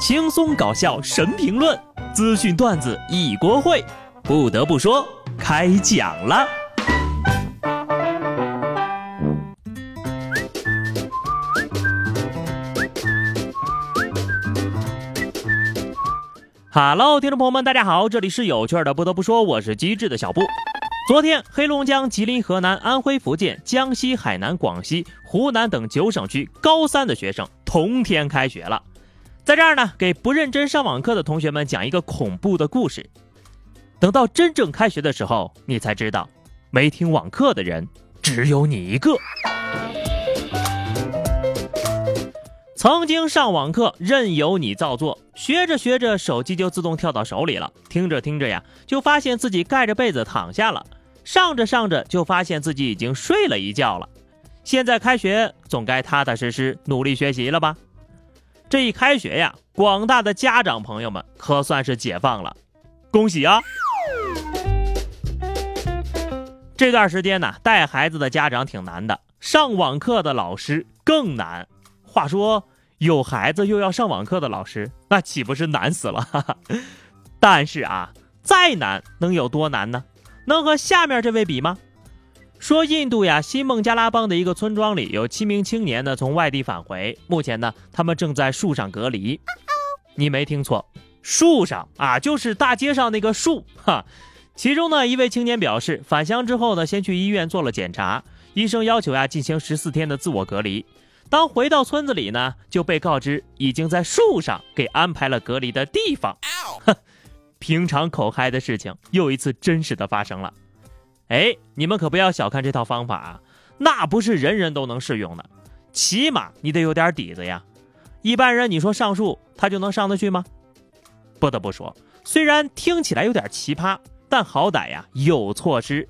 轻松搞笑神评论，资讯段子一锅烩。不得不说，开讲了。Hello，听众朋友们，大家好，这里是有趣的。不得不说，我是机智的小布。昨天，黑龙江、吉林、河南、安徽、福建、江西、海南、广西、湖南等九省区高三的学生同天开学了。在这儿呢，给不认真上网课的同学们讲一个恐怖的故事。等到真正开学的时候，你才知道，没听网课的人只有你一个。曾经上网课任由你造作，学着学着手机就自动跳到手里了，听着听着呀，就发现自己盖着被子躺下了，上着上着就发现自己已经睡了一觉了。现在开学，总该踏踏实实努力学习了吧？这一开学呀，广大的家长朋友们可算是解放了，恭喜啊！这段时间呢，带孩子的家长挺难的，上网课的老师更难。话说，有孩子又要上网课的老师，那岂不是难死了？但是啊，再难能有多难呢？能和下面这位比吗？说印度呀，新孟加拉邦的一个村庄里有七名青年呢，从外地返回。目前呢，他们正在树上隔离。你没听错，树上啊，就是大街上那个树哈。其中呢，一位青年表示，返乡之后呢，先去医院做了检查，医生要求呀进行十四天的自我隔离。当回到村子里呢，就被告知已经在树上给安排了隔离的地方。哼，平常口嗨的事情又一次真实的发生了。哎，你们可不要小看这套方法啊，那不是人人都能适用的，起码你得有点底子呀。一般人你说上树，他就能上得去吗？不得不说，虽然听起来有点奇葩，但好歹呀有措施，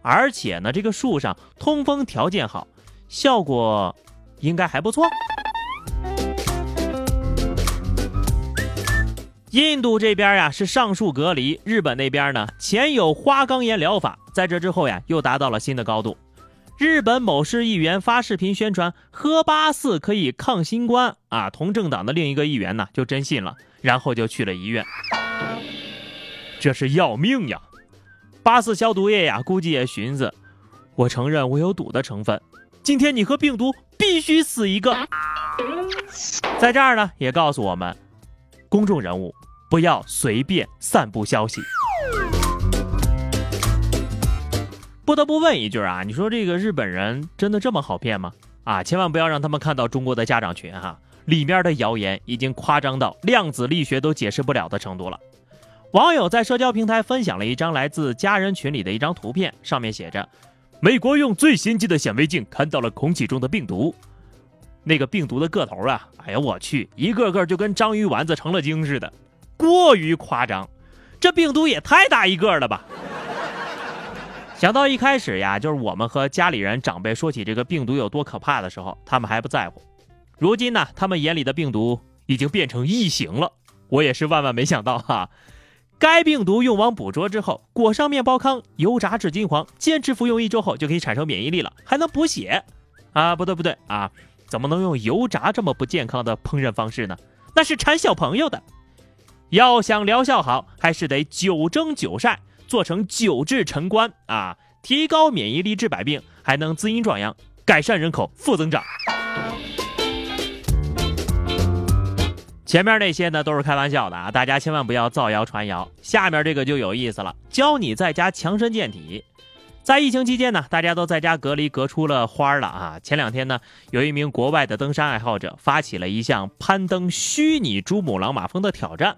而且呢，这个树上通风条件好，效果应该还不错。印度这边呀是上述隔离，日本那边呢前有花岗岩疗法，在这之后呀又达到了新的高度。日本某市议员发视频宣传喝八四可以抗新冠啊，同政党的另一个议员呢就真信了，然后就去了医院。这是要命呀！八四消毒液呀，估计也寻思，我承认我有赌的成分，今天你和病毒必须死一个。在这儿呢也告诉我们，公众人物。不要随便散布消息。不得不问一句啊，你说这个日本人真的这么好骗吗？啊，千万不要让他们看到中国的家长群哈，里面的谣言已经夸张到量子力学都解释不了的程度了。网友在社交平台分享了一张来自家人群里的一张图片，上面写着：“美国用最先进的显微镜看到了空气中的病毒，那个病毒的个头啊，哎呀我去，一个个就跟章鱼丸子成了精似的。”过于夸张，这病毒也太大一个了吧！想到一开始呀，就是我们和家里人长辈说起这个病毒有多可怕的时候，他们还不在乎。如今呢，他们眼里的病毒已经变成异形了。我也是万万没想到哈！该病毒用网捕捉之后，裹上面包糠，油炸至金黄，坚持服用一周后就可以产生免疫力了，还能补血啊！不对不对啊，怎么能用油炸这么不健康的烹饪方式呢？那是馋小朋友的。要想疗效好，还是得久蒸久晒，做成久治晨观啊，提高免疫力治百病，还能滋阴壮阳，改善人口负增长。前面那些呢都是开玩笑的啊，大家千万不要造谣传谣。下面这个就有意思了，教你在家强身健体。在疫情期间呢，大家都在家隔离，隔出了花了啊。前两天呢，有一名国外的登山爱好者发起了一项攀登虚拟珠穆朗玛峰的挑战。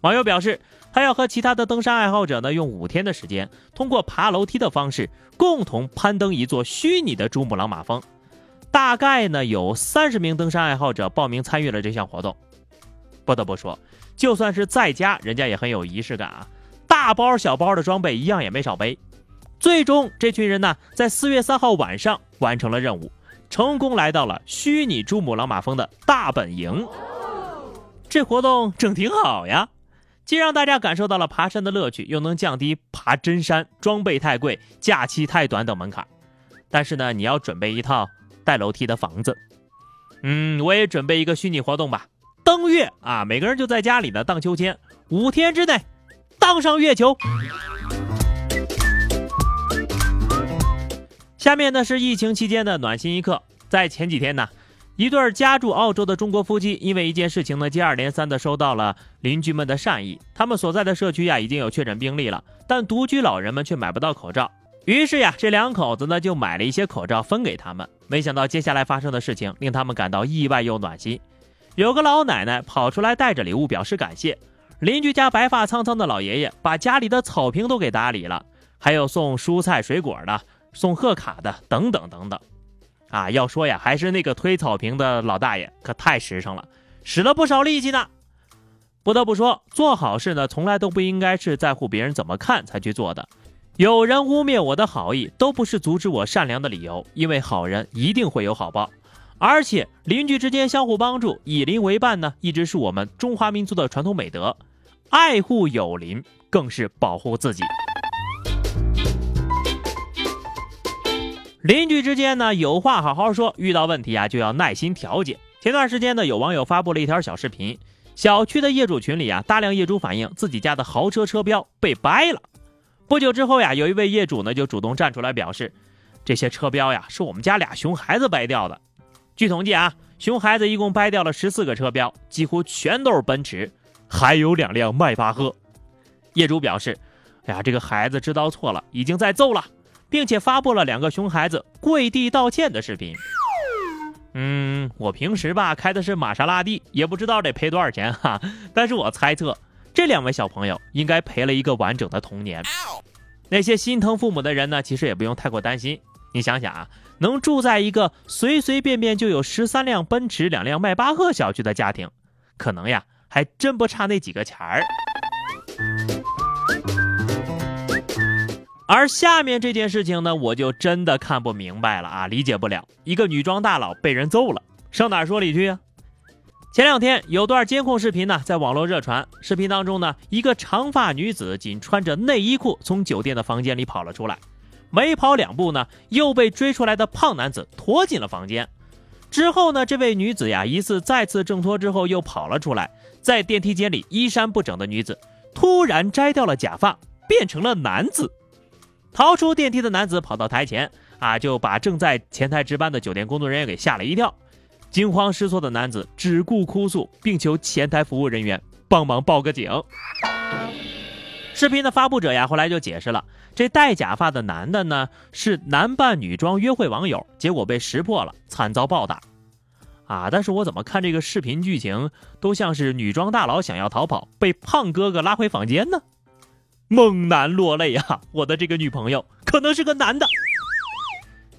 网友表示，他要和其他的登山爱好者呢，用五天的时间，通过爬楼梯的方式，共同攀登一座虚拟的珠穆朗玛峰。大概呢，有三十名登山爱好者报名参与了这项活动。不得不说，就算是在家，人家也很有仪式感啊，大包小包的装备一样也没少背。最终，这群人呢，在四月三号晚上完成了任务，成功来到了虚拟珠穆朗玛峰的大本营。这活动整挺好呀。既让大家感受到了爬山的乐趣，又能降低爬真山装备太贵、假期太短等门槛。但是呢，你要准备一套带楼梯的房子。嗯，我也准备一个虚拟活动吧，登月啊，每个人就在家里呢荡秋千，五天之内荡上月球。下面呢是疫情期间的暖心一刻，在前几天呢，一对家住澳洲的中国夫妻因为一件事情呢，接二连三的收到了邻居们的善意。他们所在的社区呀已经有确诊病例了，但独居老人们却买不到口罩。于是呀，这两口子呢就买了一些口罩分给他们。没想到接下来发生的事情令他们感到意外又暖心。有个老奶奶跑出来带着礼物表示感谢，邻居家白发苍苍的老爷爷把家里的草坪都给打理了，还有送蔬菜水果的。送贺卡的等等等等，啊，要说呀，还是那个推草坪的老大爷可太实诚了，使了不少力气呢。不得不说，做好事呢，从来都不应该是在乎别人怎么看才去做的。有人污蔑我的好意，都不是阻止我善良的理由，因为好人一定会有好报。而且邻居之间相互帮助，以邻为伴呢，一直是我们中华民族的传统美德。爱护友邻，更是保护自己。邻居之间呢，有话好好说，遇到问题啊就要耐心调解。前段时间呢，有网友发布了一条小视频，小区的业主群里啊，大量业主反映自己家的豪车车标被掰了。不久之后呀，有一位业主呢就主动站出来表示，这些车标呀是我们家俩熊孩子掰掉的。据统计啊，熊孩子一共掰掉了十四个车标，几乎全都是奔驰，还有两辆迈巴赫。业主表示，哎呀，这个孩子知道错了，已经在揍了。并且发布了两个熊孩子跪地道歉的视频。嗯，我平时吧开的是玛莎拉蒂，也不知道得赔多少钱哈。但是我猜测这两位小朋友应该赔了一个完整的童年。那些心疼父母的人呢，其实也不用太过担心。你想想啊，能住在一个随随便便就有十三辆奔驰、两辆迈巴赫小区的家庭，可能呀还真不差那几个钱儿。而下面这件事情呢，我就真的看不明白了啊，理解不了。一个女装大佬被人揍了，上哪说理去啊？前两天有段监控视频呢，在网络热传。视频当中呢，一个长发女子仅穿着内衣裤从酒店的房间里跑了出来，没跑两步呢，又被追出来的胖男子拖进了房间。之后呢，这位女子呀，疑似再次挣脱之后又跑了出来，在电梯间里衣衫不整的女子突然摘掉了假发，变成了男子。逃出电梯的男子跑到台前，啊，就把正在前台值班的酒店工作人员给吓了一跳。惊慌失措的男子只顾哭诉，并求前台服务人员帮忙报个警。视频的发布者呀，后来就解释了，这戴假发的男的呢，是男扮女装约会网友，结果被识破了，惨遭暴打。啊，但是我怎么看这个视频剧情，都像是女装大佬想要逃跑，被胖哥哥拉回房间呢？猛男落泪啊！我的这个女朋友可能是个男的。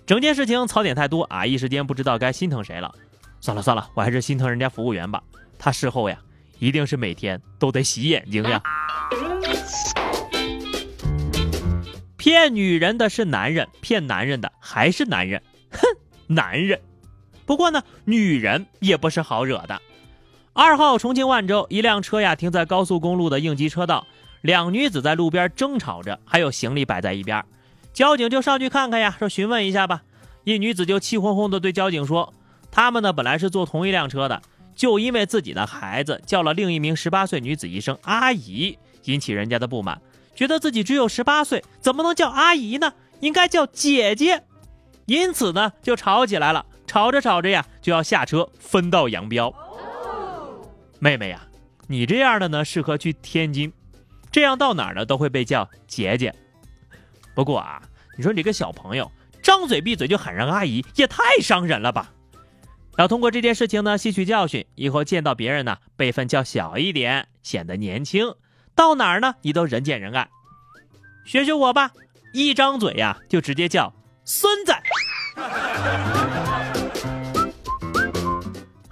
整件事情槽点太多啊，一时间不知道该心疼谁了。算了算了，我还是心疼人家服务员吧。他事后呀，一定是每天都得洗眼睛呀。骗女人的是男人，骗男人的还是男人。哼，男人。不过呢，女人也不是好惹的。二号重庆万州，一辆车呀停在高速公路的应急车道。两女子在路边争吵着，还有行李摆在一边，交警就上去看看呀，说询问一下吧。一女子就气哄哄地对交警说：“他们呢本来是坐同一辆车的，就因为自己的孩子叫了另一名十八岁女子一声阿姨，引起人家的不满，觉得自己只有十八岁，怎么能叫阿姨呢？应该叫姐姐。因此呢就吵起来了，吵着吵着呀就要下车分道扬镳。妹妹呀，你这样的呢适合去天津。”这样到哪儿呢都会被叫姐姐。不过啊，你说你个小朋友张嘴闭嘴就喊人阿姨，也太伤人了吧！要通过这件事情呢吸取教训，以后见到别人呢辈分叫小一点，显得年轻。到哪儿呢你都人见人爱。学学我吧，一张嘴呀就直接叫孙子。